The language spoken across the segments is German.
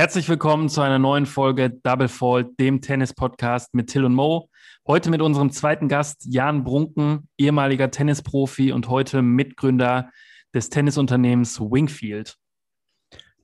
Herzlich willkommen zu einer neuen Folge Double Fault, dem Tennis-Podcast mit Till und Mo. Heute mit unserem zweiten Gast Jan Brunken, ehemaliger Tennisprofi und heute Mitgründer des Tennisunternehmens Wingfield.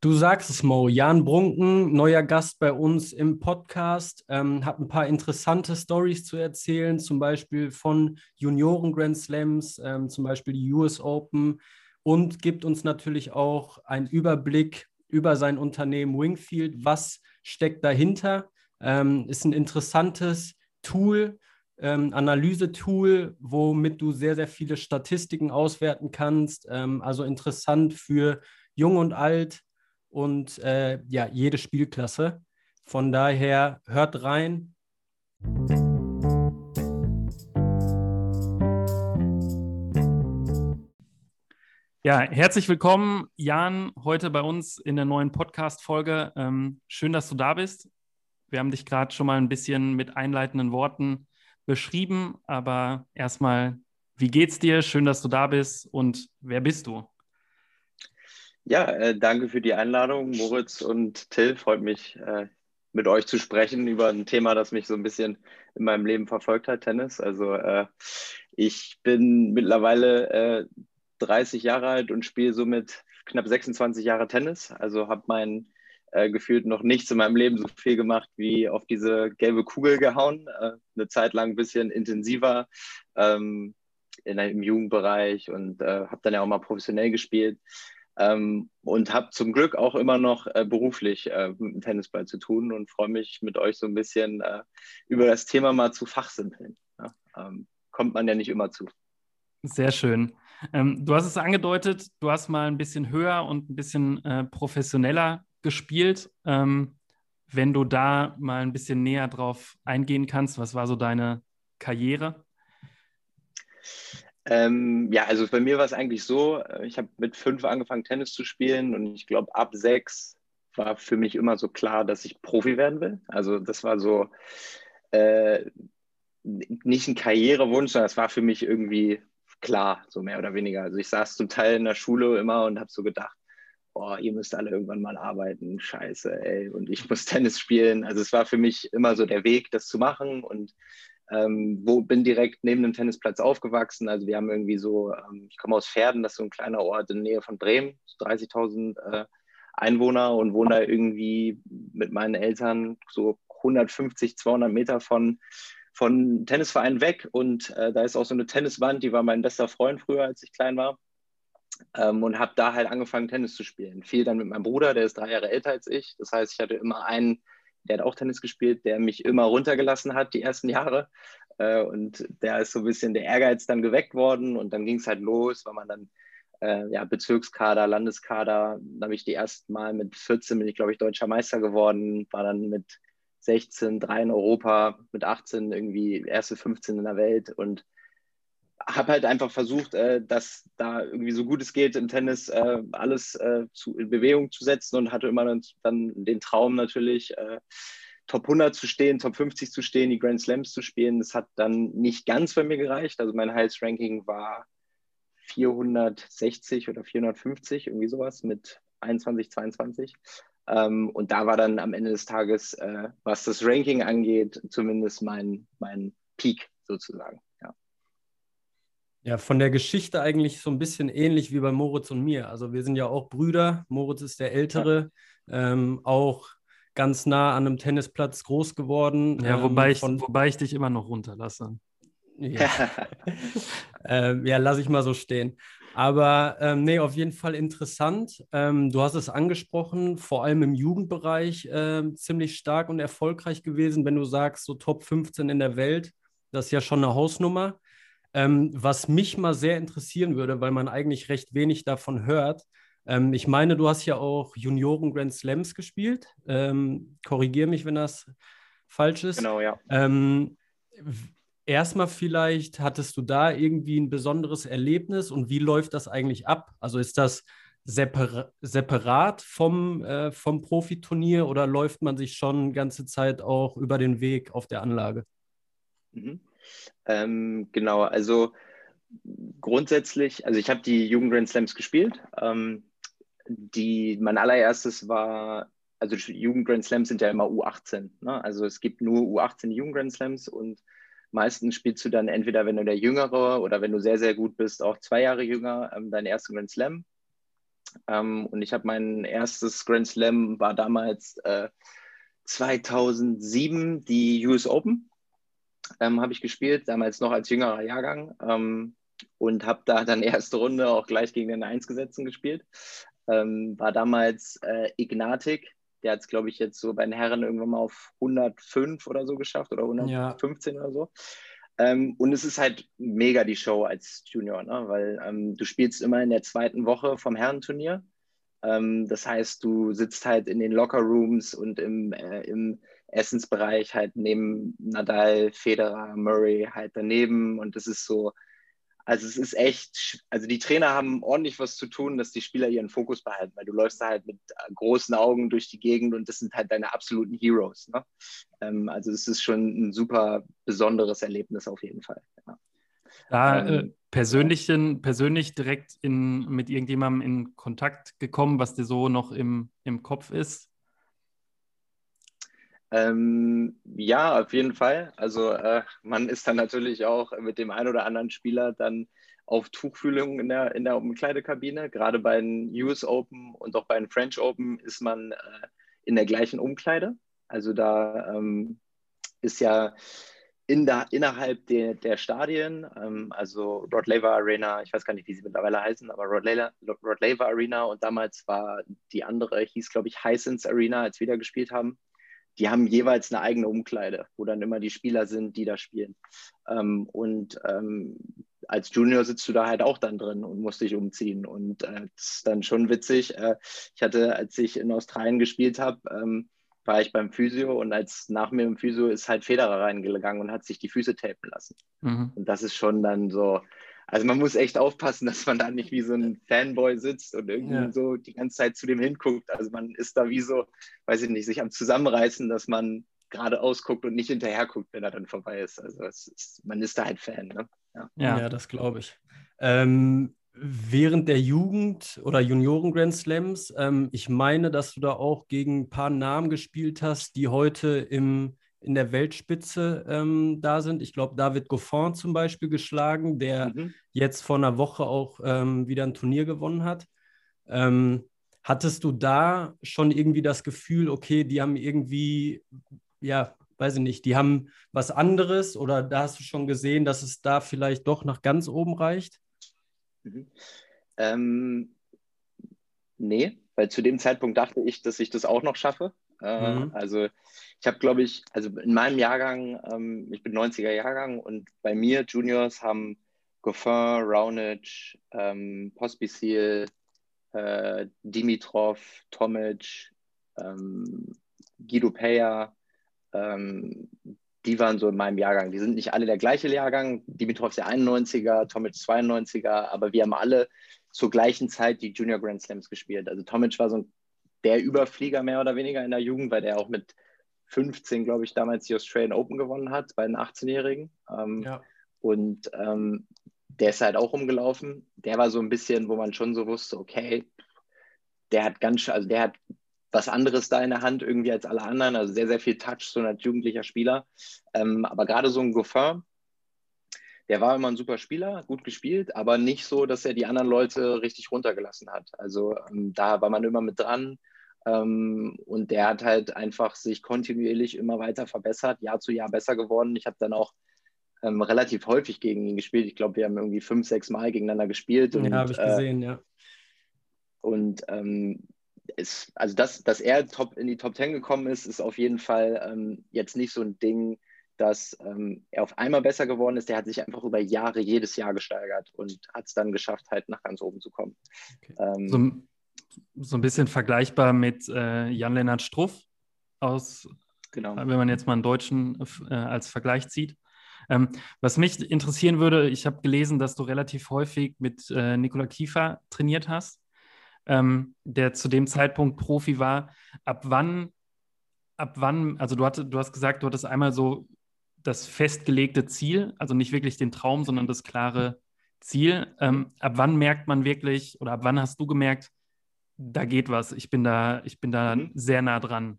Du sagst es, Mo. Jan Brunken, neuer Gast bei uns im Podcast, ähm, hat ein paar interessante Stories zu erzählen, zum Beispiel von Junioren Grand Slams, ähm, zum Beispiel die US Open und gibt uns natürlich auch einen Überblick über sein Unternehmen Wingfield. Was steckt dahinter? Ähm, ist ein interessantes Tool, ähm, Analyse-Tool, womit du sehr, sehr viele Statistiken auswerten kannst. Ähm, also interessant für Jung und Alt und äh, ja, jede Spielklasse. Von daher hört rein. Ja, herzlich willkommen, Jan, heute bei uns in der neuen Podcast-Folge. Ähm, schön, dass du da bist. Wir haben dich gerade schon mal ein bisschen mit einleitenden Worten beschrieben, aber erstmal, wie geht's dir? Schön, dass du da bist und wer bist du? Ja, äh, danke für die Einladung, Moritz und Till. Freut mich, äh, mit euch zu sprechen über ein Thema, das mich so ein bisschen in meinem Leben verfolgt hat, Tennis. Also äh, ich bin mittlerweile äh, 30 Jahre alt und spiele somit knapp 26 Jahre Tennis. Also habe mein gefühlt noch nichts in meinem Leben so viel gemacht wie auf diese gelbe Kugel gehauen. Eine Zeit lang ein bisschen intensiver ähm, im Jugendbereich und habe dann ja auch mal professionell gespielt. Ähm, und habe zum Glück auch immer noch äh, beruflich äh, mit dem Tennisball zu tun und freue mich mit euch so ein bisschen äh, über das Thema mal zu fachsimpeln. Ja, ähm, kommt man ja nicht immer zu. Sehr schön. Ähm, du hast es angedeutet, du hast mal ein bisschen höher und ein bisschen äh, professioneller gespielt. Ähm, wenn du da mal ein bisschen näher drauf eingehen kannst, was war so deine Karriere? Ähm, ja, also bei mir war es eigentlich so, äh, ich habe mit fünf angefangen, Tennis zu spielen und ich glaube, ab sechs war für mich immer so klar, dass ich Profi werden will. Also das war so äh, nicht ein Karrierewunsch, sondern es war für mich irgendwie klar, so mehr oder weniger. Also ich saß zum Teil in der Schule immer und habe so gedacht, boah, ihr müsst alle irgendwann mal arbeiten, scheiße, ey, und ich muss Tennis spielen. Also es war für mich immer so der Weg, das zu machen und ähm, wo bin direkt neben dem Tennisplatz aufgewachsen. Also wir haben irgendwie so, ähm, ich komme aus Pferden, das ist so ein kleiner Ort in der Nähe von Bremen, so 30.000 äh, Einwohner und wohne da irgendwie mit meinen Eltern so 150, 200 Meter von von Tennisverein weg und äh, da ist auch so eine Tenniswand, die war mein bester Freund früher, als ich klein war. Ähm, und habe da halt angefangen, Tennis zu spielen. Viel dann mit meinem Bruder, der ist drei Jahre älter als ich. Das heißt, ich hatte immer einen, der hat auch Tennis gespielt, der mich immer runtergelassen hat die ersten Jahre. Äh, und der ist so ein bisschen der Ehrgeiz dann geweckt worden. Und dann ging es halt los, weil man dann äh, ja, Bezirkskader, Landeskader, da habe ich die ersten Mal mit 14 bin ich, glaube ich, deutscher Meister geworden, war dann mit 16, 3 in Europa, mit 18 irgendwie erste 15 in der Welt. Und habe halt einfach versucht, äh, dass da irgendwie so gut es geht im Tennis äh, alles äh, zu, in Bewegung zu setzen und hatte immer dann, dann den Traum natürlich, äh, Top 100 zu stehen, Top 50 zu stehen, die Grand Slams zu spielen. Das hat dann nicht ganz bei mir gereicht. Also mein Highest Ranking war 460 oder 450, irgendwie sowas mit 21, 22. Ähm, und da war dann am Ende des Tages, äh, was das Ranking angeht, zumindest mein, mein Peak sozusagen. Ja. von der Geschichte eigentlich so ein bisschen ähnlich wie bei Moritz und mir. Also wir sind ja auch Brüder. Moritz ist der Ältere, ja. ähm, auch ganz nah an einem Tennisplatz groß geworden. Ja, wobei, ähm, ich, wobei ich dich immer noch runterlasse. Ja, ähm, ja lasse ich mal so stehen. Aber ähm, nee, auf jeden Fall interessant. Ähm, du hast es angesprochen, vor allem im Jugendbereich äh, ziemlich stark und erfolgreich gewesen, wenn du sagst, so Top 15 in der Welt. Das ist ja schon eine Hausnummer. Ähm, was mich mal sehr interessieren würde, weil man eigentlich recht wenig davon hört. Ähm, ich meine, du hast ja auch Junioren Grand Slams gespielt. Ähm, Korrigiere mich, wenn das falsch ist. Genau, ja. Ähm, erstmal vielleicht, hattest du da irgendwie ein besonderes Erlebnis und wie läuft das eigentlich ab? Also ist das separ separat vom, äh, vom Profiturnier oder läuft man sich schon ganze Zeit auch über den Weg auf der Anlage? Mhm. Ähm, genau, also grundsätzlich, also ich habe die Jugend Grand Slams gespielt. Ähm, die, mein allererstes war, also Jugend Grand Slams sind ja immer U18. Ne? Also es gibt nur U18 Jugend Grand Slams und meistens spielst du dann entweder, wenn du der Jüngere oder wenn du sehr, sehr gut bist, auch zwei Jahre jünger, ähm, deinen ersten Grand Slam. Ähm, und ich habe mein erstes Grand Slam war damals äh, 2007 die US Open. Ähm, habe ich gespielt, damals noch als jüngerer Jahrgang ähm, und habe da dann erste Runde auch gleich gegen den Einsgesetzten gespielt. Ähm, war damals äh, Ignatik, der hat es, glaube ich, jetzt so bei den Herren irgendwann mal auf 105 oder so geschafft oder 115 ja. oder so. Ähm, und es ist halt mega die Show als Junior, ne? weil ähm, du spielst immer in der zweiten Woche vom Herrenturnier. Ähm, das heißt, du sitzt halt in den Lockerrooms und im, äh, im Essensbereich halt neben Nadal, Federer, Murray halt daneben. Und das ist so, also es ist echt, also die Trainer haben ordentlich was zu tun, dass die Spieler ihren Fokus behalten, weil du läufst da halt mit großen Augen durch die Gegend und das sind halt deine absoluten Heroes. Ne? Ähm, also es ist schon ein super besonderes Erlebnis auf jeden Fall. Ja. Da äh, ähm, persönlich, persönlich direkt in, mit irgendjemandem in Kontakt gekommen, was dir so noch im, im Kopf ist? Ähm, ja, auf jeden Fall. Also äh, man ist dann natürlich auch mit dem einen oder anderen Spieler dann auf Tuchfühlung in der, in der Umkleidekabine. Gerade bei den US Open und auch bei den French Open ist man äh, in der gleichen Umkleide. Also da ähm, ist ja in der, innerhalb der, der Stadien, ähm, also Rod Laver Arena, ich weiß gar nicht, wie sie mittlerweile heißen, aber Rod Laver, Rod Laver Arena und damals war die andere, hieß glaube ich Hisense Arena, als wir da gespielt haben die haben jeweils eine eigene Umkleide, wo dann immer die Spieler sind, die da spielen. Ähm, und ähm, als Junior sitzt du da halt auch dann drin und musst dich umziehen. Und äh, das ist dann schon witzig. Äh, ich hatte, als ich in Australien gespielt habe, ähm, war ich beim Physio und als nach mir im Physio ist halt Federer reingegangen und hat sich die Füße tapen lassen. Mhm. Und das ist schon dann so, also man muss echt aufpassen, dass man da nicht wie so ein Fanboy sitzt und irgendwie ja. so die ganze Zeit zu dem hinguckt. Also man ist da wie so, weiß ich nicht, sich am Zusammenreißen, dass man geradeaus guckt und nicht hinterher guckt, wenn er dann vorbei ist. Also ist, man ist da halt Fan. Ne? Ja. ja. ja, das glaube ich. Ähm, während der Jugend- oder Junioren-Grand Slams, ähm, ich meine, dass du da auch gegen ein paar Namen gespielt hast, die heute im in der Weltspitze ähm, da sind. Ich glaube, David Goffin zum Beispiel geschlagen, der mhm. jetzt vor einer Woche auch ähm, wieder ein Turnier gewonnen hat. Ähm, hattest du da schon irgendwie das Gefühl, okay, die haben irgendwie, ja, weiß ich nicht, die haben was anderes oder da hast du schon gesehen, dass es da vielleicht doch nach ganz oben reicht? Mhm. Ähm, nee, weil zu dem Zeitpunkt dachte ich, dass ich das auch noch schaffe. Äh, mhm. Also ich habe, glaube ich, also in meinem Jahrgang, ähm, ich bin 90er Jahrgang und bei mir Juniors haben Goffin, Raonic, ähm, Pospisil, äh, Dimitrov, Tomic, ähm, Guido Peja, ähm, die waren so in meinem Jahrgang. Die sind nicht alle der gleiche Jahrgang. Dimitrov ist der 91er, Tomic 92er, aber wir haben alle zur gleichen Zeit die Junior Grand Slams gespielt. Also Tomic war so ein, der Überflieger mehr oder weniger in der Jugend, weil der auch mit 15, glaube ich, damals die Australian Open gewonnen hat, bei den 18-Jährigen. Ähm, ja. Und ähm, der ist halt auch rumgelaufen. Der war so ein bisschen, wo man schon so wusste, okay, der hat ganz, also der hat was anderes da in der Hand irgendwie als alle anderen, also sehr, sehr viel Touch, so ein jugendlicher Spieler. Ähm, aber gerade so ein Goffin, der war immer ein super Spieler, gut gespielt, aber nicht so, dass er die anderen Leute richtig runtergelassen hat. Also ähm, da war man immer mit dran. Ähm, und der hat halt einfach sich kontinuierlich immer weiter verbessert, Jahr zu Jahr besser geworden. Ich habe dann auch ähm, relativ häufig gegen ihn gespielt. Ich glaube, wir haben irgendwie fünf, sechs Mal gegeneinander gespielt. Und, ja, habe ich gesehen, äh, ja. Und ähm, es, also das, dass er top in die Top Ten gekommen ist, ist auf jeden Fall ähm, jetzt nicht so ein Ding, dass ähm, er auf einmal besser geworden ist. Der hat sich einfach über Jahre jedes Jahr gesteigert und hat es dann geschafft, halt nach ganz oben zu kommen. Okay. Ähm, so, so ein bisschen vergleichbar mit äh, Jan-Lennart Struff aus, genau. wenn man jetzt mal einen Deutschen äh, als Vergleich zieht. Ähm, was mich interessieren würde, ich habe gelesen, dass du relativ häufig mit äh, Nikola Kiefer trainiert hast, ähm, der zu dem Zeitpunkt Profi war. Ab wann, ab wann, also du, hatte, du hast gesagt, du hattest einmal so das festgelegte Ziel, also nicht wirklich den Traum, sondern das klare Ziel. Ähm, ab wann merkt man wirklich oder ab wann hast du gemerkt, da geht was, ich bin da, ich bin da mhm. sehr nah dran?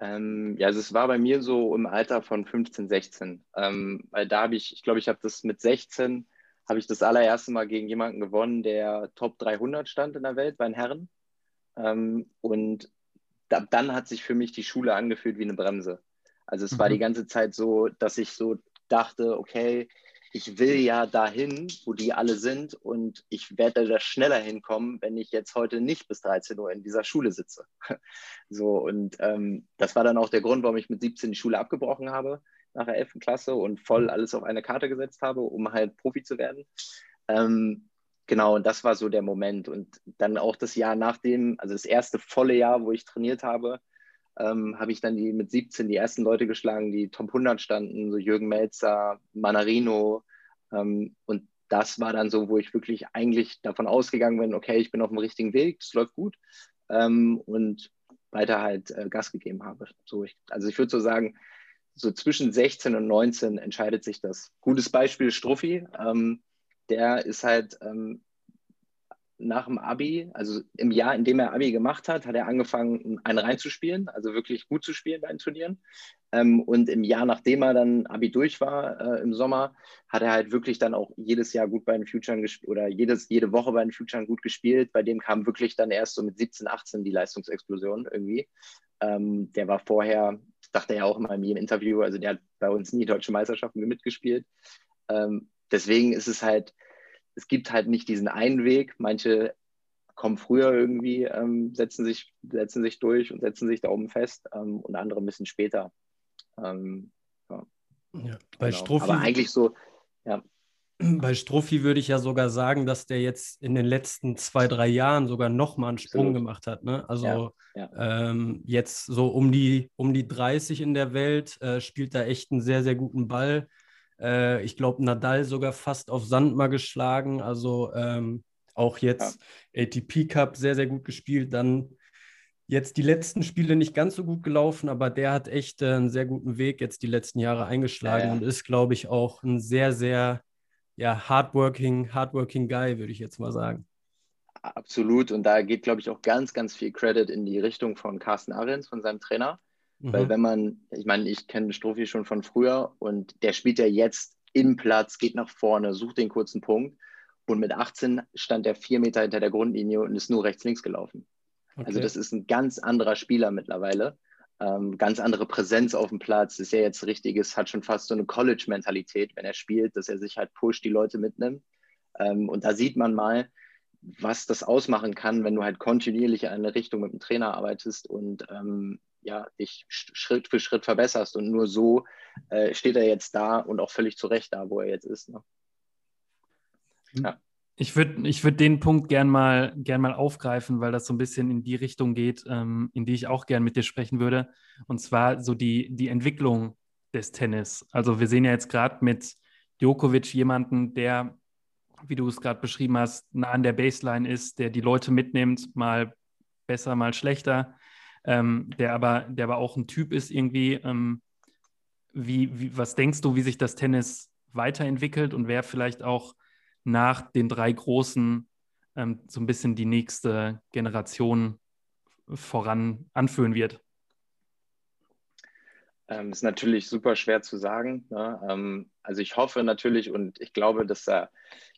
Ähm, ja, also es war bei mir so im Alter von 15, 16. Ähm, weil da habe ich, ich glaube, ich habe das mit 16, habe ich das allererste Mal gegen jemanden gewonnen, der Top 300 stand in der Welt bei den Herren. Ähm, und da, dann hat sich für mich die Schule angefühlt wie eine Bremse. Also es mhm. war die ganze Zeit so, dass ich so dachte, okay, ich will ja dahin, wo die alle sind und ich werde da schneller hinkommen, wenn ich jetzt heute nicht bis 13 Uhr in dieser Schule sitze. So, und ähm, das war dann auch der Grund, warum ich mit 17 die Schule abgebrochen habe nach der 11. Klasse und voll alles auf eine Karte gesetzt habe, um halt Profi zu werden. Ähm, genau, und das war so der Moment. Und dann auch das Jahr nach dem, also das erste volle Jahr, wo ich trainiert habe, ähm, habe ich dann die mit 17 die ersten Leute geschlagen, die Top 100 standen, so Jürgen Melzer, Manarino. Ähm, und das war dann so, wo ich wirklich eigentlich davon ausgegangen bin, okay, ich bin auf dem richtigen Weg, es läuft gut. Ähm, und weiter halt äh, Gas gegeben habe. So ich, also ich würde so sagen, so zwischen 16 und 19 entscheidet sich das. Gutes Beispiel Struffi, ähm, der ist halt ähm, nach dem Abi, also im Jahr, in dem er Abi gemacht hat, hat er angefangen, einen reinzuspielen, also wirklich gut zu spielen bei den Turnieren. Ähm, und im Jahr, nachdem er dann Abi durch war, äh, im Sommer, hat er halt wirklich dann auch jedes Jahr gut bei den Futuren gespielt oder jedes, jede Woche bei den Futuren gut gespielt. Bei dem kam wirklich dann erst so mit 17, 18 die Leistungsexplosion irgendwie. Ähm, der war vorher, dachte er auch immer in jedem Interview, also der hat bei uns nie deutsche Meisterschaften mitgespielt. Ähm, deswegen ist es halt, es gibt halt nicht diesen einen Weg. Manche kommen früher irgendwie, ähm, setzen, sich, setzen sich durch und setzen sich da oben fest ähm, und andere ein bisschen später. Ähm, ja. Ja, bei genau. Strophi, Aber eigentlich so, ja. Bei Strophi würde ich ja sogar sagen, dass der jetzt in den letzten zwei, drei Jahren sogar nochmal einen Sprung Absolut. gemacht hat. Ne? Also ja, ja. Ähm, jetzt so um die, um die 30 in der Welt, äh, spielt da echt einen sehr, sehr guten Ball. Äh, ich glaube, Nadal sogar fast auf Sand mal geschlagen. Also ähm, auch jetzt ja. ATP Cup sehr, sehr gut gespielt. Dann jetzt die letzten Spiele nicht ganz so gut gelaufen, aber der hat echt äh, einen sehr guten Weg jetzt die letzten Jahre eingeschlagen ja, und ist, glaube ich, auch ein sehr, sehr ja, hardworking, hardworking Guy, würde ich jetzt mal sagen. Absolut. Und da geht, glaube ich, auch ganz, ganz viel Credit in die Richtung von Carsten Ahrens, von seinem Trainer. Mhm. Weil wenn man, ich meine, ich kenne Strophi schon von früher und der spielt ja jetzt im Platz, geht nach vorne, sucht den kurzen Punkt. Und mit 18 stand er vier Meter hinter der Grundlinie und ist nur rechts-links gelaufen. Also okay. Also das ist ein ganz anderer Spieler mittlerweile. Ähm, ganz andere Präsenz auf dem Platz. Ist ja jetzt richtiges, hat schon fast so eine College-Mentalität, wenn er spielt, dass er sich halt pusht, die Leute mitnimmt. Ähm, und da sieht man mal, was das ausmachen kann, wenn du halt kontinuierlich in eine Richtung mit dem Trainer arbeitest und ähm, ja, dich Schritt für Schritt verbesserst. Und nur so äh, steht er jetzt da und auch völlig zu Recht da, wo er jetzt ist. Ne? Hm. Ja. Ich würde ich würd den Punkt gern mal, gern mal aufgreifen, weil das so ein bisschen in die Richtung geht, ähm, in die ich auch gern mit dir sprechen würde. Und zwar so die, die Entwicklung des Tennis. Also wir sehen ja jetzt gerade mit Djokovic jemanden, der, wie du es gerade beschrieben hast, nah an der Baseline ist, der die Leute mitnimmt, mal besser, mal schlechter, ähm, der, aber, der aber auch ein Typ ist irgendwie. Ähm, wie, wie, was denkst du, wie sich das Tennis weiterentwickelt und wer vielleicht auch nach den drei Großen ähm, so ein bisschen die nächste Generation voran anführen wird? Ähm, ist natürlich super schwer zu sagen. Ne? Ähm, also ich hoffe natürlich und ich glaube, dass er,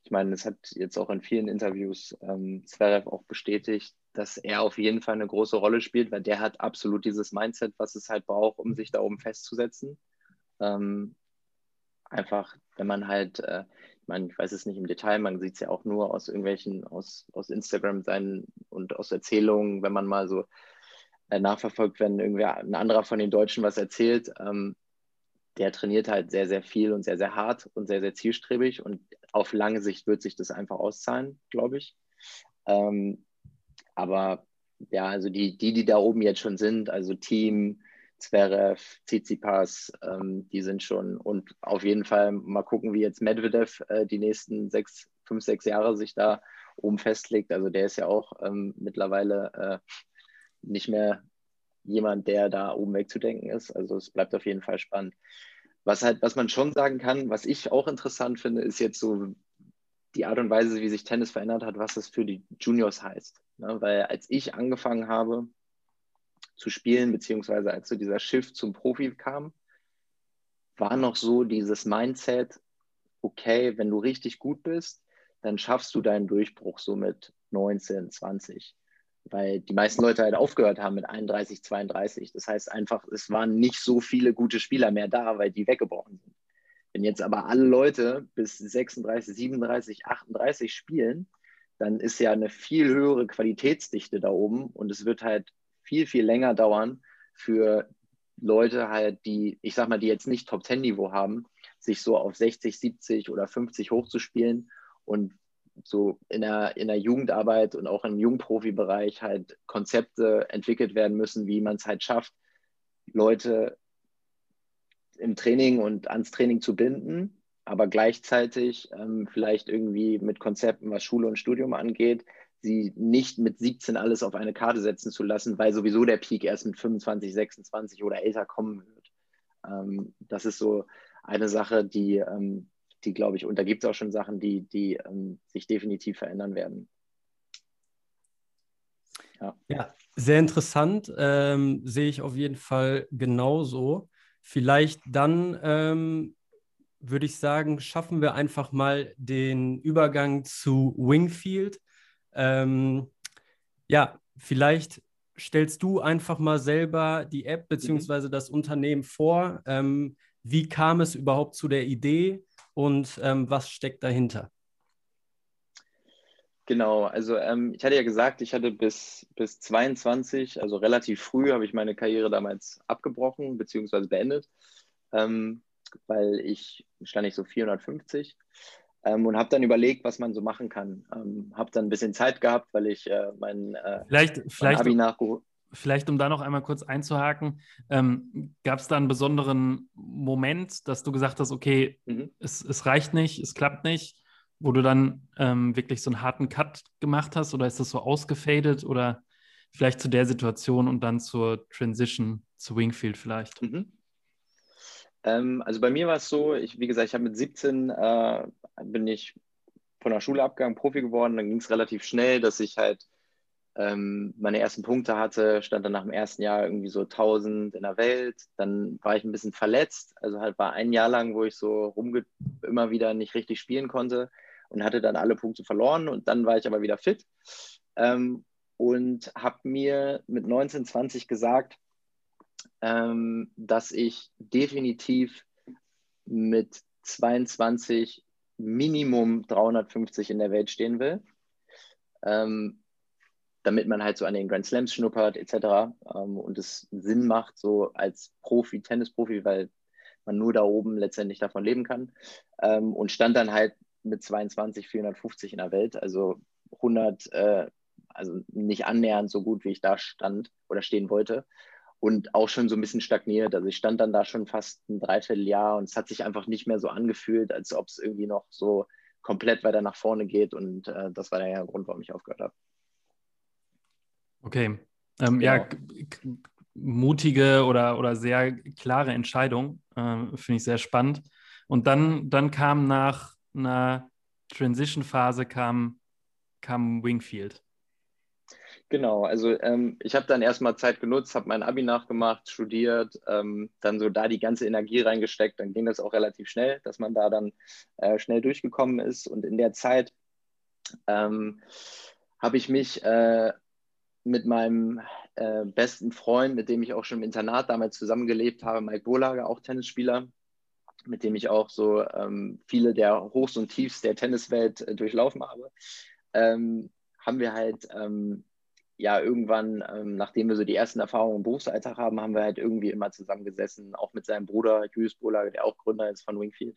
ich meine, es hat jetzt auch in vielen Interviews ähm, Zverev auch bestätigt, dass er auf jeden Fall eine große Rolle spielt, weil der hat absolut dieses Mindset, was es halt braucht, um sich da oben festzusetzen. Ähm, einfach, wenn man halt, äh, ich meine, ich weiß es nicht im Detail, man sieht es ja auch nur aus irgendwelchen, aus, aus Instagram sein und aus Erzählungen, wenn man mal so äh, nachverfolgt, wenn irgendwer ein anderer von den Deutschen was erzählt, ähm, der trainiert halt sehr, sehr viel und sehr, sehr hart und sehr, sehr zielstrebig und auf lange Sicht wird sich das einfach auszahlen, glaube ich. Ähm, aber ja, also die, die, die da oben jetzt schon sind, also Team, Zverev, Tsitsipas, ähm, die sind schon und auf jeden Fall mal gucken, wie jetzt Medvedev äh, die nächsten sechs, fünf, sechs Jahre sich da oben festlegt. Also der ist ja auch ähm, mittlerweile äh, nicht mehr jemand, der da oben wegzudenken ist. Also es bleibt auf jeden Fall spannend. Was halt, was man schon sagen kann, was ich auch interessant finde, ist jetzt so die Art und Weise, wie sich Tennis verändert hat, was das für die Juniors heißt. Ne? Weil als ich angefangen habe zu spielen, beziehungsweise als so dieser Shift zum Profi kam, war noch so dieses Mindset, okay, wenn du richtig gut bist, dann schaffst du deinen Durchbruch so mit 19, 20. Weil die meisten Leute halt aufgehört haben mit 31, 32. Das heißt einfach, es waren nicht so viele gute Spieler mehr da, weil die weggebrochen sind. Wenn jetzt aber alle Leute bis 36, 37, 38 spielen, dann ist ja eine viel höhere Qualitätsdichte da oben und es wird halt viel, viel länger dauern für Leute halt, die, ich sag mal, die jetzt nicht Top-10-Niveau haben, sich so auf 60, 70 oder 50 hochzuspielen und so in der, in der Jugendarbeit und auch im Jugendprofibereich halt Konzepte entwickelt werden müssen, wie man es halt schafft, Leute im Training und ans Training zu binden, aber gleichzeitig ähm, vielleicht irgendwie mit Konzepten, was Schule und Studium angeht, sie nicht mit 17 alles auf eine Karte setzen zu lassen, weil sowieso der Peak erst mit 25, 26 oder älter kommen wird. Ähm, das ist so eine Sache, die, ähm, die glaube ich, und da gibt es auch schon Sachen, die, die ähm, sich definitiv verändern werden. Ja, ja sehr interessant. Ähm, sehe ich auf jeden Fall genauso. Vielleicht dann ähm, würde ich sagen, schaffen wir einfach mal den Übergang zu Wingfield. Ähm, ja, vielleicht stellst du einfach mal selber die App bzw. Mhm. das Unternehmen vor. Ähm, wie kam es überhaupt zu der Idee und ähm, was steckt dahinter? Genau, also ähm, ich hatte ja gesagt, ich hatte bis, bis 22, also relativ früh, habe ich meine Karriere damals abgebrochen bzw. beendet, ähm, weil ich stand ich so 450 ähm, und habe dann überlegt, was man so machen kann. Ähm, habe dann ein bisschen Zeit gehabt, weil ich äh, mein, äh, vielleicht, vielleicht, Abi nachgeholt Vielleicht, um da noch einmal kurz einzuhaken, ähm, gab es da einen besonderen Moment, dass du gesagt hast, okay, mhm. es, es reicht nicht, es klappt nicht, wo du dann ähm, wirklich so einen harten Cut gemacht hast oder ist das so ausgefadet oder vielleicht zu der Situation und dann zur Transition zu Wingfield vielleicht? Mhm. Ähm, also bei mir war es so, ich, wie gesagt, ich habe mit 17 äh, bin ich von der Schule abgegangen, Profi geworden. Dann ging es relativ schnell, dass ich halt ähm, meine ersten Punkte hatte, stand dann nach dem ersten Jahr irgendwie so 1000 in der Welt. Dann war ich ein bisschen verletzt, also halt war ein Jahr lang, wo ich so rumge immer wieder nicht richtig spielen konnte und hatte dann alle Punkte verloren und dann war ich aber wieder fit ähm, und habe mir mit 19, 20 gesagt, ähm, dass ich definitiv mit 22 Minimum 350 in der Welt stehen will, ähm, damit man halt so an den Grand Slams schnuppert etc. Ähm, und es Sinn macht, so als Profi, Tennisprofi, weil man nur da oben letztendlich davon leben kann. Ähm, und stand dann halt mit 22 450 in der Welt, also 100, äh, also nicht annähernd so gut, wie ich da stand oder stehen wollte und auch schon so ein bisschen stagniert. Also ich stand dann da schon fast ein Dreivierteljahr und es hat sich einfach nicht mehr so angefühlt, als ob es irgendwie noch so komplett weiter nach vorne geht und äh, das war der Grund, warum ich aufgehört habe. Okay. Ähm, genau. Ja, mutige oder, oder sehr klare Entscheidung, äh, finde ich sehr spannend. Und dann, dann kam nach einer Transition-Phase kam, kam Wingfield. Genau, also ähm, ich habe dann erstmal Zeit genutzt, habe mein Abi nachgemacht, studiert, ähm, dann so da die ganze Energie reingesteckt. Dann ging das auch relativ schnell, dass man da dann äh, schnell durchgekommen ist. Und in der Zeit ähm, habe ich mich äh, mit meinem äh, besten Freund, mit dem ich auch schon im Internat damals zusammengelebt habe, Mike Bohlager, auch Tennisspieler, mit dem ich auch so ähm, viele der Hochs und Tiefs der Tenniswelt äh, durchlaufen habe, ähm, haben wir halt ähm, ja, irgendwann, ähm, nachdem wir so die ersten Erfahrungen im Berufsalltag haben, haben wir halt irgendwie immer zusammengesessen, auch mit seinem Bruder Julius Bohler, der auch Gründer ist von Wingfield,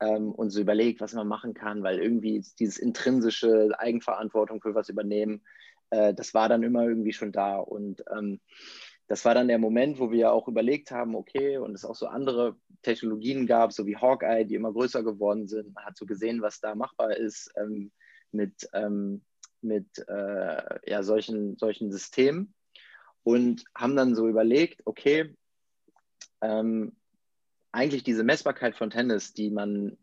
ähm, und so überlegt, was man machen kann, weil irgendwie dieses intrinsische Eigenverantwortung für was übernehmen, äh, das war dann immer irgendwie schon da. Und ähm, das war dann der Moment, wo wir auch überlegt haben, okay, und es auch so andere Technologien gab, so wie Hawkeye, die immer größer geworden sind. Man hat so gesehen, was da machbar ist ähm, mit ähm, mit äh, ja, solchen, solchen Systemen und haben dann so überlegt, okay, ähm, eigentlich diese Messbarkeit von Tennis, die man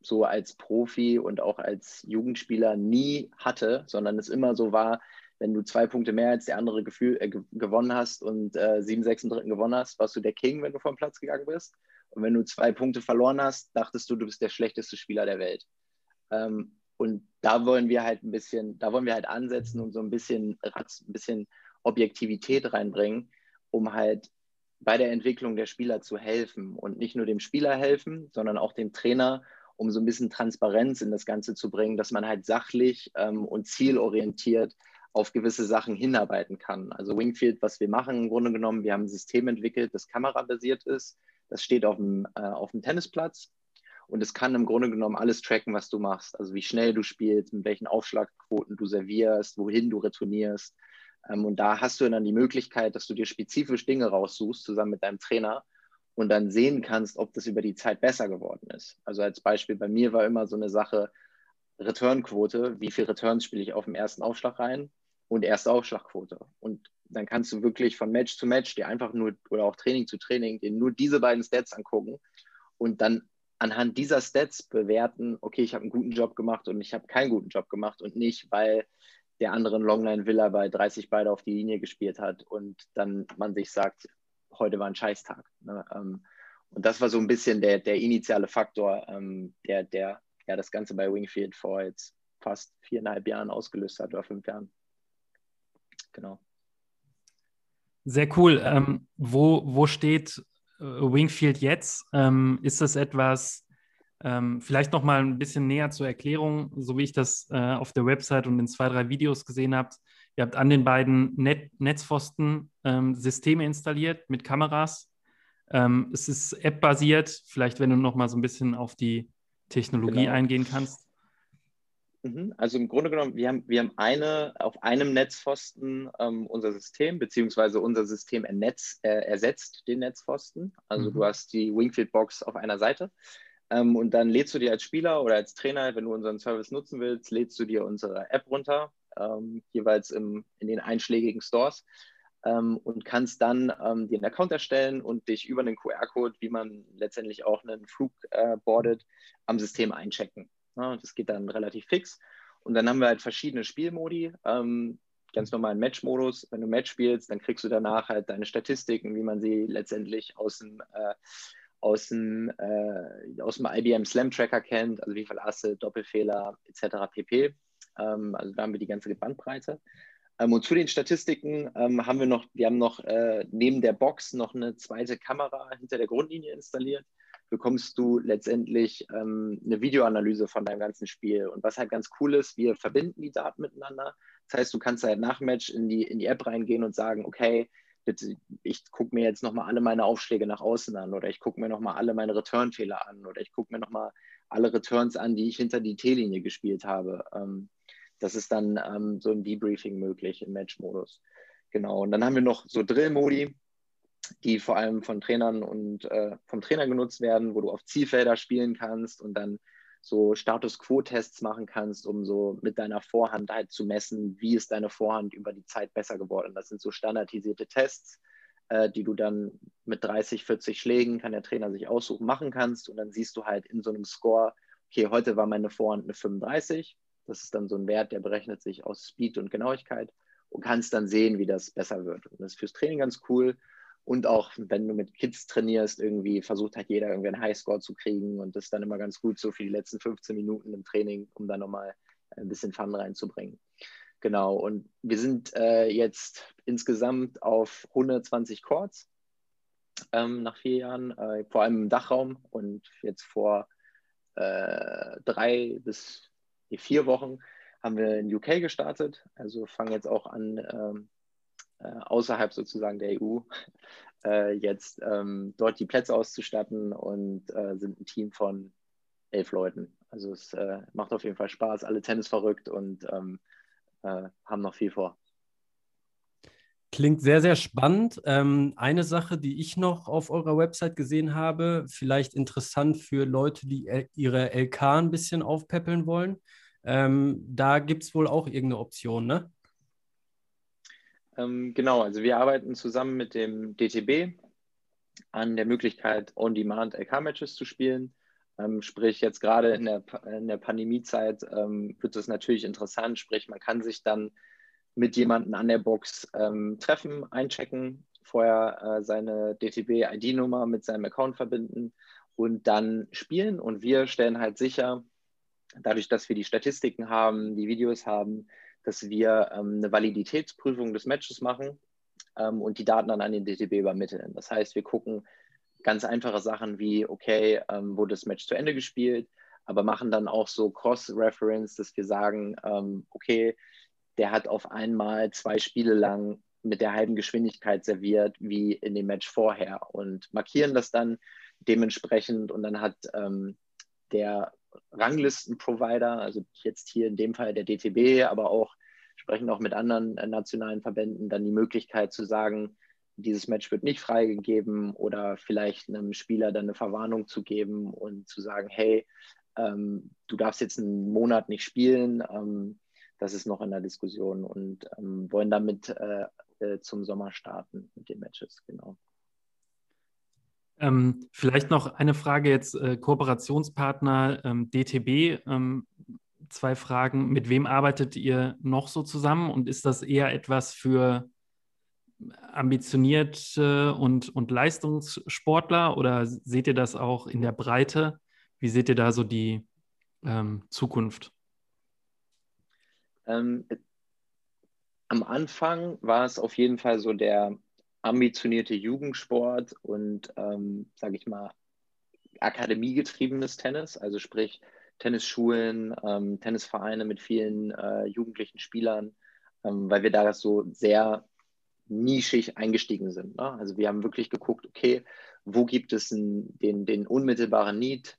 so als Profi und auch als Jugendspieler nie hatte, sondern es immer so war, wenn du zwei Punkte mehr als der andere Gefühl, äh, gewonnen hast und äh, 7-6 im dritten gewonnen hast, warst du der King, wenn du vom Platz gegangen bist. Und wenn du zwei Punkte verloren hast, dachtest du, du bist der schlechteste Spieler der Welt. Ähm, und da wollen wir halt ein bisschen, da wollen wir halt ansetzen und so ein bisschen, ein bisschen Objektivität reinbringen, um halt bei der Entwicklung der Spieler zu helfen und nicht nur dem Spieler helfen, sondern auch dem Trainer, um so ein bisschen Transparenz in das Ganze zu bringen, dass man halt sachlich ähm, und zielorientiert auf gewisse Sachen hinarbeiten kann. Also Wingfield, was wir machen im Grunde genommen, wir haben ein System entwickelt, das kamerabasiert ist. Das steht auf dem, äh, auf dem Tennisplatz und es kann im Grunde genommen alles tracken, was du machst. Also wie schnell du spielst, mit welchen Aufschlagquoten du servierst, wohin du retournierst. Ähm, und da hast du dann die Möglichkeit, dass du dir spezifisch Dinge raussuchst, zusammen mit deinem Trainer und dann sehen kannst, ob das über die Zeit besser geworden ist. Also als Beispiel bei mir war immer so eine Sache, Returnquote, wie viele Returns spiele ich auf dem ersten Aufschlag rein und erste Aufschlagquote. Und dann kannst du wirklich von Match zu Match dir einfach nur oder auch Training zu Training dir nur diese beiden Stats angucken und dann anhand dieser Stats bewerten, okay, ich habe einen guten Job gemacht und ich habe keinen guten Job gemacht und nicht, weil der andere Longline Villa bei 30 beide auf die Linie gespielt hat und dann man sich sagt, heute war ein Scheißtag. Ne? Ähm, und das war so ein bisschen der, der initiale Faktor, ähm, der, der ja das Ganze bei Wingfield vor jetzt fast viereinhalb Jahren ausgelöst hat oder fünf Jahren. Genau. Sehr cool. Ähm, wo, wo steht Wingfield jetzt? Ähm, ist das etwas, ähm, vielleicht noch mal ein bisschen näher zur Erklärung, so wie ich das äh, auf der Website und in zwei, drei Videos gesehen habe. Ihr habt an den beiden Net Netzpfosten ähm, Systeme installiert mit Kameras. Ähm, es ist App-basiert. Vielleicht, wenn du noch mal so ein bisschen auf die Technologie genau. eingehen kannst. Mhm. Also im Grunde genommen, wir haben, wir haben eine, auf einem Netzpfosten ähm, unser System, beziehungsweise unser System ernetz, äh, ersetzt den Netzpfosten. Also mhm. du hast die Wingfield-Box auf einer Seite ähm, und dann lädst du dir als Spieler oder als Trainer, wenn du unseren Service nutzen willst, lädst du dir unsere App runter, ähm, jeweils im, in den einschlägigen Stores ähm, und kannst dann ähm, dir einen Account erstellen und dich über einen QR-Code, wie man letztendlich auch einen Flug äh, boardet, am System einchecken. Ja, das geht dann relativ fix. Und dann haben wir halt verschiedene Spielmodi. Ähm, ganz normalen Match-Modus. Wenn du Match spielst, dann kriegst du danach halt deine Statistiken, wie man sie letztendlich aus dem, äh, aus dem, äh, aus dem IBM Slam Tracker kennt, also wie viele Asse, Doppelfehler etc. pp. Ähm, also da haben wir die ganze Bandbreite. Ähm, und zu den Statistiken ähm, haben wir noch, wir haben noch äh, neben der Box noch eine zweite Kamera hinter der Grundlinie installiert bekommst du letztendlich ähm, eine Videoanalyse von deinem ganzen Spiel. Und was halt ganz cool ist, wir verbinden die Daten miteinander. Das heißt, du kannst halt nach Match in die, in die App reingehen und sagen, okay, bitte, ich gucke mir jetzt nochmal alle meine Aufschläge nach außen an oder ich gucke mir nochmal alle meine Return-Fehler an oder ich gucke mir nochmal alle Returns an, die ich hinter die T-Linie gespielt habe. Ähm, das ist dann ähm, so ein Debriefing möglich im Match-Modus. Genau. Und dann haben wir noch so Drill-Modi die vor allem von Trainern und äh, vom Trainer genutzt werden, wo du auf Zielfelder spielen kannst und dann so Status Quo-Tests machen kannst, um so mit deiner Vorhand halt zu messen, wie ist deine Vorhand über die Zeit besser geworden. Das sind so standardisierte Tests, äh, die du dann mit 30, 40 Schlägen, kann der Trainer sich aussuchen, machen kannst. Und dann siehst du halt in so einem Score, okay, heute war meine Vorhand eine 35. Das ist dann so ein Wert, der berechnet sich aus Speed und Genauigkeit und kannst dann sehen, wie das besser wird. Und das ist fürs Training ganz cool. Und auch wenn du mit Kids trainierst, irgendwie versucht halt jeder irgendwie einen Highscore zu kriegen und das ist dann immer ganz gut so für die letzten 15 Minuten im Training, um da nochmal ein bisschen Fun reinzubringen. Genau, und wir sind äh, jetzt insgesamt auf 120 Chords ähm, nach vier Jahren, äh, vor allem im Dachraum und jetzt vor äh, drei bis vier Wochen haben wir in UK gestartet. Also fangen jetzt auch an, ähm, äh, außerhalb sozusagen der EU äh, jetzt ähm, dort die Plätze auszustatten und äh, sind ein Team von elf Leuten. Also es äh, macht auf jeden Fall Spaß, alle Tennis verrückt und ähm, äh, haben noch viel vor. Klingt sehr, sehr spannend. Ähm, eine Sache, die ich noch auf eurer Website gesehen habe, vielleicht interessant für Leute, die ihre LK ein bisschen aufpäppeln wollen. Ähm, da gibt es wohl auch irgendeine Option, ne? Ähm, genau, also wir arbeiten zusammen mit dem DTB an der Möglichkeit, On-Demand LK-Matches zu spielen. Ähm, sprich, jetzt gerade in der, in der Pandemiezeit ähm, wird es natürlich interessant. Sprich, man kann sich dann mit jemandem an der Box ähm, treffen, einchecken, vorher äh, seine DTB-ID-Nummer mit seinem Account verbinden und dann spielen. Und wir stellen halt sicher, dadurch, dass wir die Statistiken haben, die Videos haben, dass wir ähm, eine Validitätsprüfung des Matches machen ähm, und die Daten dann an den DTB übermitteln. Das heißt, wir gucken ganz einfache Sachen wie, okay, ähm, wurde das Match zu Ende gespielt, aber machen dann auch so Cross-Reference, dass wir sagen, ähm, okay, der hat auf einmal zwei Spiele lang mit der halben Geschwindigkeit serviert wie in dem Match vorher und markieren das dann dementsprechend und dann hat ähm, der Ranglistenprovider, also jetzt hier in dem Fall der DTB, aber auch sprechen auch mit anderen äh, nationalen Verbänden, dann die Möglichkeit zu sagen, dieses Match wird nicht freigegeben oder vielleicht einem Spieler dann eine Verwarnung zu geben und zu sagen, hey, ähm, du darfst jetzt einen Monat nicht spielen. Ähm, das ist noch in der Diskussion und ähm, wollen damit äh, äh, zum Sommer starten mit den Matches, genau. Ähm, vielleicht noch eine Frage jetzt, äh, Kooperationspartner ähm, DTB. Ähm, zwei Fragen. Mit wem arbeitet ihr noch so zusammen und ist das eher etwas für ambitionierte und, und Leistungssportler oder seht ihr das auch in der Breite? Wie seht ihr da so die ähm, Zukunft? Ähm, am Anfang war es auf jeden Fall so der ambitionierte Jugendsport und, ähm, sage ich mal, akademiegetriebenes Tennis, also sprich Tennisschulen, ähm, Tennisvereine mit vielen äh, jugendlichen Spielern, ähm, weil wir da so sehr nischig eingestiegen sind. Ne? Also wir haben wirklich geguckt, okay, wo gibt es einen, den, den unmittelbaren Need,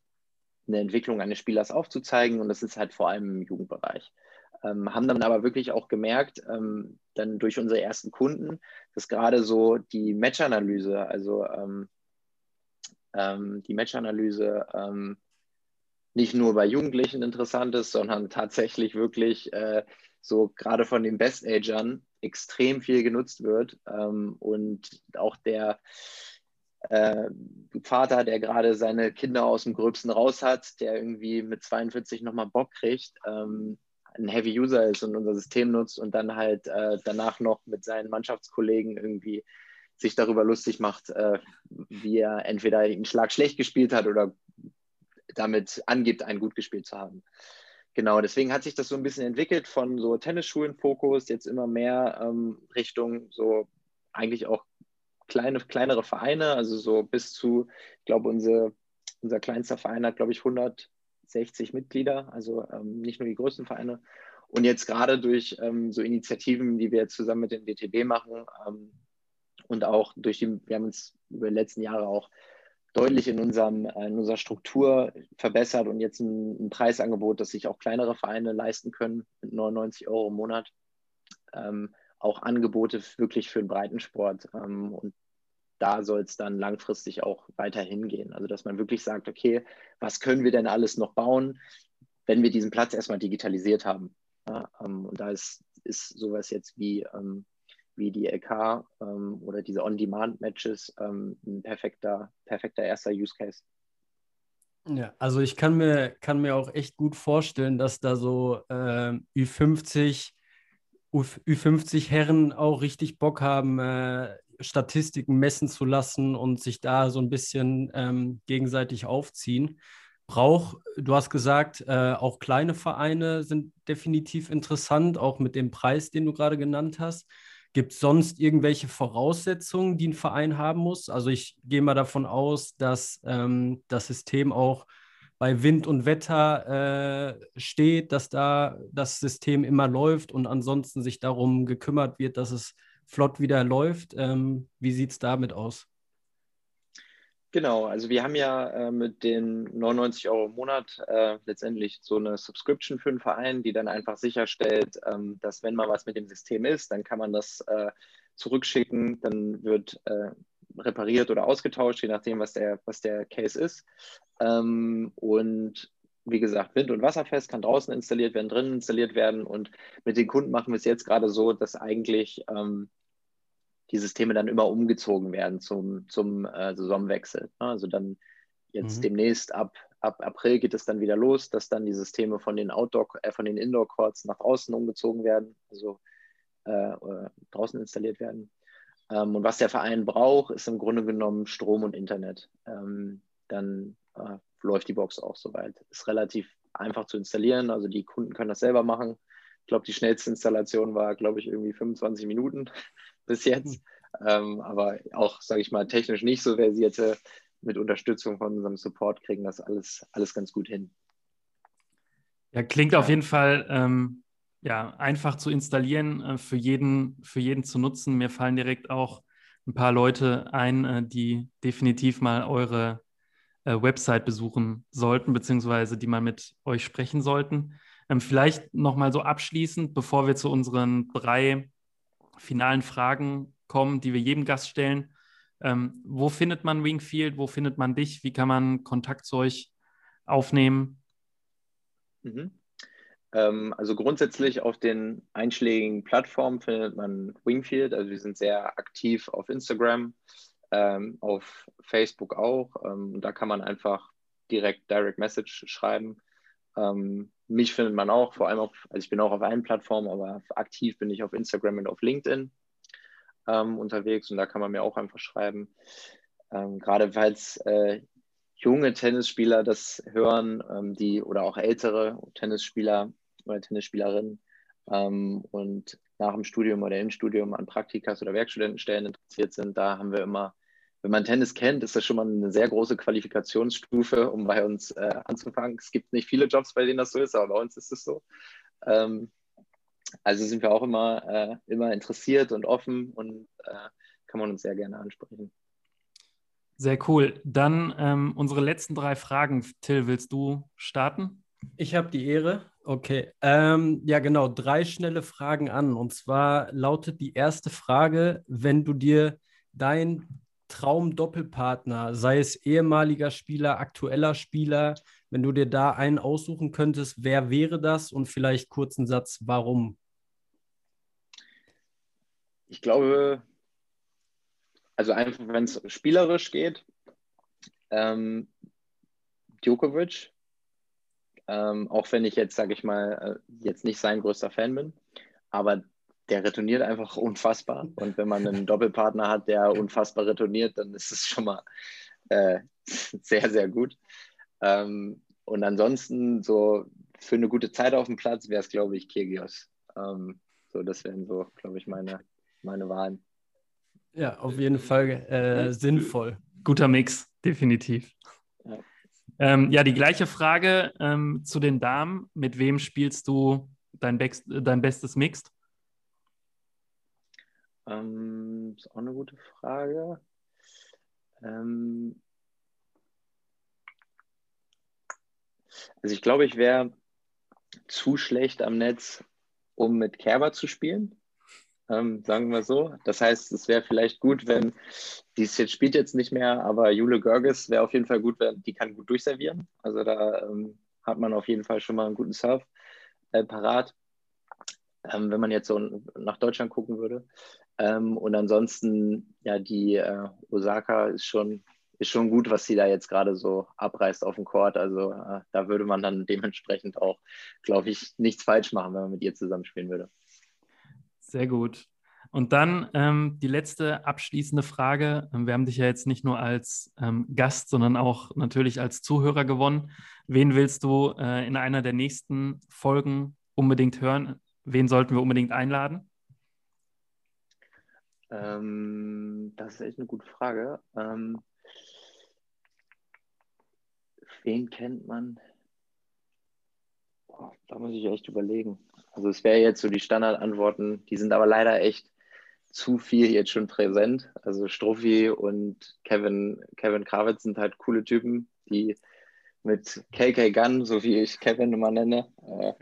eine Entwicklung eines Spielers aufzuzeigen und das ist halt vor allem im Jugendbereich. Ähm, haben dann aber wirklich auch gemerkt, ähm, dann durch unsere ersten Kunden, dass gerade so die Match-Analyse, also ähm, ähm die Match-Analyse ähm, nicht nur bei Jugendlichen interessant ist, sondern tatsächlich wirklich äh, so gerade von den Best-Agern extrem viel genutzt wird und auch der äh, Vater, der gerade seine Kinder aus dem Gröbsten raus hat, der irgendwie mit 42 nochmal Bock kriegt, ähm, ein Heavy User ist und unser System nutzt und dann halt äh, danach noch mit seinen Mannschaftskollegen irgendwie sich darüber lustig macht, äh, wie er entweder einen Schlag schlecht gespielt hat oder damit angibt, einen gut gespielt zu haben. Genau, deswegen hat sich das so ein bisschen entwickelt von so Tennisschulen-Fokus jetzt immer mehr ähm, Richtung so eigentlich auch kleine, kleinere Vereine, also so bis zu, ich glaube, unsere, unser kleinster Verein hat, glaube ich, 160 Mitglieder, also ähm, nicht nur die größten Vereine. Und jetzt gerade durch ähm, so Initiativen, die wir zusammen mit dem DTB machen ähm, und auch durch die, wir haben uns über die letzten Jahre auch deutlich in, unserem, in unserer Struktur verbessert und jetzt ein, ein, Preisangebot, das sich auch kleinere Vereine leisten können mit 99 Euro im Monat. Ähm, auch Angebote wirklich für den Breitensport. Ähm, und da soll es dann langfristig auch weiter hingehen. Also, dass man wirklich sagt, okay, was können wir denn alles noch bauen, wenn wir diesen Platz erstmal digitalisiert haben? Ja, ähm, und da ist, ist sowas jetzt wie ähm, wie die LK ähm, oder diese On-Demand-Matches ähm, ein perfekter, perfekter erster Use Case. Ja, also ich kann mir, kann mir auch echt gut vorstellen, dass da so äh, Ü50, Ü50 Herren auch richtig Bock haben, äh, Statistiken messen zu lassen und sich da so ein bisschen ähm, gegenseitig aufziehen. Brauch, du hast gesagt, äh, auch kleine Vereine sind definitiv interessant, auch mit dem Preis, den du gerade genannt hast. Gibt es sonst irgendwelche Voraussetzungen, die ein Verein haben muss? Also ich gehe mal davon aus, dass ähm, das System auch bei Wind und Wetter äh, steht, dass da das System immer läuft und ansonsten sich darum gekümmert wird, dass es flott wieder läuft. Ähm, wie sieht es damit aus? Genau, also wir haben ja äh, mit den 99 Euro im Monat äh, letztendlich so eine Subscription für einen Verein, die dann einfach sicherstellt, ähm, dass wenn mal was mit dem System ist, dann kann man das äh, zurückschicken, dann wird äh, repariert oder ausgetauscht, je nachdem, was der, was der Case ist. Ähm, und wie gesagt, Wind- und Wasserfest kann draußen installiert werden, drinnen installiert werden. Und mit den Kunden machen wir es jetzt gerade so, dass eigentlich ähm, die Systeme dann immer umgezogen werden zum, zum äh, Saisonwechsel. Ne? Also dann jetzt mhm. demnächst ab, ab April geht es dann wieder los, dass dann die Systeme von den Outdoor, äh, von den Indoor-Courts nach außen umgezogen werden, also äh, draußen installiert werden. Ähm, und was der Verein braucht, ist im Grunde genommen Strom und Internet. Ähm, dann äh, läuft die Box auch soweit. Ist relativ einfach zu installieren, also die Kunden können das selber machen. Ich glaube, die schnellste Installation war, glaube ich, irgendwie 25 Minuten bis jetzt. Ähm, aber auch, sage ich mal, technisch nicht so versierte, mit Unterstützung von unserem Support kriegen das alles, alles ganz gut hin. Ja, klingt ja. auf jeden Fall ähm, ja, einfach zu installieren, äh, für, jeden, für jeden zu nutzen. Mir fallen direkt auch ein paar Leute ein, äh, die definitiv mal eure äh, Website besuchen sollten, beziehungsweise die mal mit euch sprechen sollten. Ähm, vielleicht nochmal so abschließend, bevor wir zu unseren drei finalen Fragen kommen, die wir jedem Gast stellen. Ähm, wo findet man Wingfield? Wo findet man dich? Wie kann man Kontakt zu euch aufnehmen? Mhm. Ähm, also grundsätzlich auf den einschlägigen Plattformen findet man Wingfield. Also wir sind sehr aktiv auf Instagram, ähm, auf Facebook auch. Ähm, da kann man einfach direkt Direct Message schreiben. Ähm, mich findet man auch, vor allem auf, also ich bin auch auf allen Plattformen, aber aktiv bin ich auf Instagram und auf LinkedIn ähm, unterwegs und da kann man mir auch einfach schreiben. Ähm, gerade falls äh, junge Tennisspieler das hören, ähm, die oder auch ältere Tennisspieler oder Tennisspielerinnen ähm, und nach dem Studium oder im Studium an Praktikas oder Werkstudentenstellen interessiert sind, da haben wir immer wenn man Tennis kennt, ist das schon mal eine sehr große Qualifikationsstufe, um bei uns äh, anzufangen. Es gibt nicht viele Jobs, bei denen das so ist, aber bei uns ist es so. Ähm, also sind wir auch immer, äh, immer interessiert und offen und äh, kann man uns sehr gerne ansprechen. Sehr cool. Dann ähm, unsere letzten drei Fragen. Till, willst du starten? Ich habe die Ehre. Okay. Ähm, ja, genau. Drei schnelle Fragen an. Und zwar lautet die erste Frage, wenn du dir dein Traum-Doppelpartner, sei es ehemaliger Spieler, aktueller Spieler, wenn du dir da einen aussuchen könntest, wer wäre das und vielleicht kurzen Satz, warum? Ich glaube, also einfach, wenn es spielerisch geht, ähm, Djokovic, ähm, auch wenn ich jetzt, sage ich mal, äh, jetzt nicht sein größter Fan bin, aber der retourniert einfach unfassbar. Und wenn man einen Doppelpartner hat, der unfassbar retourniert, dann ist es schon mal äh, sehr, sehr gut. Ähm, und ansonsten, so für eine gute Zeit auf dem Platz wäre es, glaube ich, Kirgios. Ähm, so, das wären so, glaube ich, meine, meine Wahlen. Ja, auf jeden Fall äh, sinnvoll. Guter Mix, definitiv. Ja. Ähm, ja, die gleiche Frage ähm, zu den Damen. Mit wem spielst du dein, Be dein bestes Mixed? Ähm, ist auch eine gute Frage. Ähm, also ich glaube, ich wäre zu schlecht am Netz, um mit Kerber zu spielen. Ähm, sagen wir so. Das heißt, es wäre vielleicht gut, wenn, die jetzt spielt jetzt nicht mehr, aber Jule Görges wäre auf jeden Fall gut, wenn die kann gut durchservieren. Also da ähm, hat man auf jeden Fall schon mal einen guten Surf äh, parat. Ähm, wenn man jetzt so nach Deutschland gucken würde. Ähm, und ansonsten, ja, die äh, Osaka ist schon, ist schon gut, was sie da jetzt gerade so abreißt auf dem Court. Also äh, da würde man dann dementsprechend auch, glaube ich, nichts falsch machen, wenn man mit ihr zusammenspielen würde. Sehr gut. Und dann ähm, die letzte abschließende Frage. Ähm, wir haben dich ja jetzt nicht nur als ähm, Gast, sondern auch natürlich als Zuhörer gewonnen. Wen willst du äh, in einer der nächsten Folgen unbedingt hören? Wen sollten wir unbedingt einladen? Ähm, das ist echt eine gute Frage. Ähm, wen kennt man? Boah, da muss ich echt überlegen. Also es wäre jetzt so die Standardantworten, die sind aber leider echt zu viel jetzt schon präsent. Also Struffi und Kevin, Kevin Krawitz sind halt coole Typen, die mit KK Gun, so wie ich Kevin immer nenne, äh,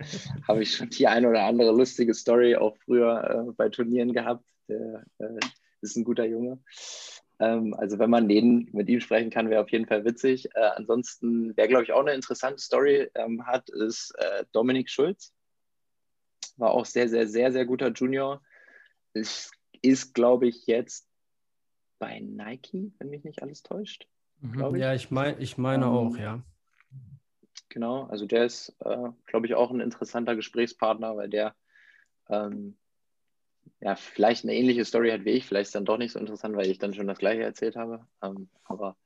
habe ich schon die eine oder andere lustige Story auch früher äh, bei Turnieren gehabt. Der äh, ist ein guter Junge. Ähm, also wenn man den, mit ihm sprechen kann, wäre auf jeden Fall witzig. Äh, ansonsten, wer glaube ich auch eine interessante Story ähm, hat, ist äh, Dominik Schulz. War auch sehr, sehr, sehr, sehr guter Junior. Ich ist, glaube ich, jetzt bei Nike, wenn mich nicht alles täuscht. Mhm. Ich. Ja, ich, mein, ich meine ähm, auch, ja. Genau, also der ist, äh, glaube ich, auch ein interessanter Gesprächspartner, weil der ähm, ja vielleicht eine ähnliche Story hat wie ich. Vielleicht ist dann doch nicht so interessant, weil ich dann schon das Gleiche erzählt habe. Ähm, aber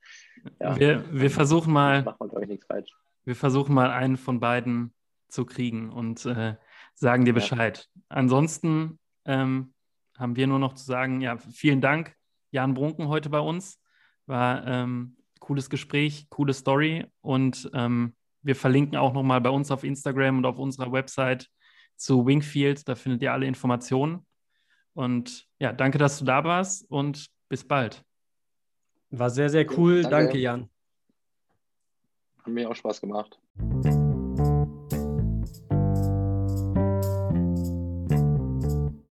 ja, wir, wir versuchen mal. Macht man, glaube ich, nichts falsch. Wir versuchen mal einen von beiden zu kriegen und äh, sagen dir Bescheid. Ja. Ansonsten ähm, haben wir nur noch zu sagen, ja, vielen Dank, Jan Brunken heute bei uns. War ähm, cooles Gespräch, coole Story und ähm, wir verlinken auch nochmal bei uns auf Instagram und auf unserer Website zu Wingfield. Da findet ihr alle Informationen. Und ja, danke, dass du da warst und bis bald. War sehr, sehr cool. Danke. danke, Jan. Hat mir auch Spaß gemacht.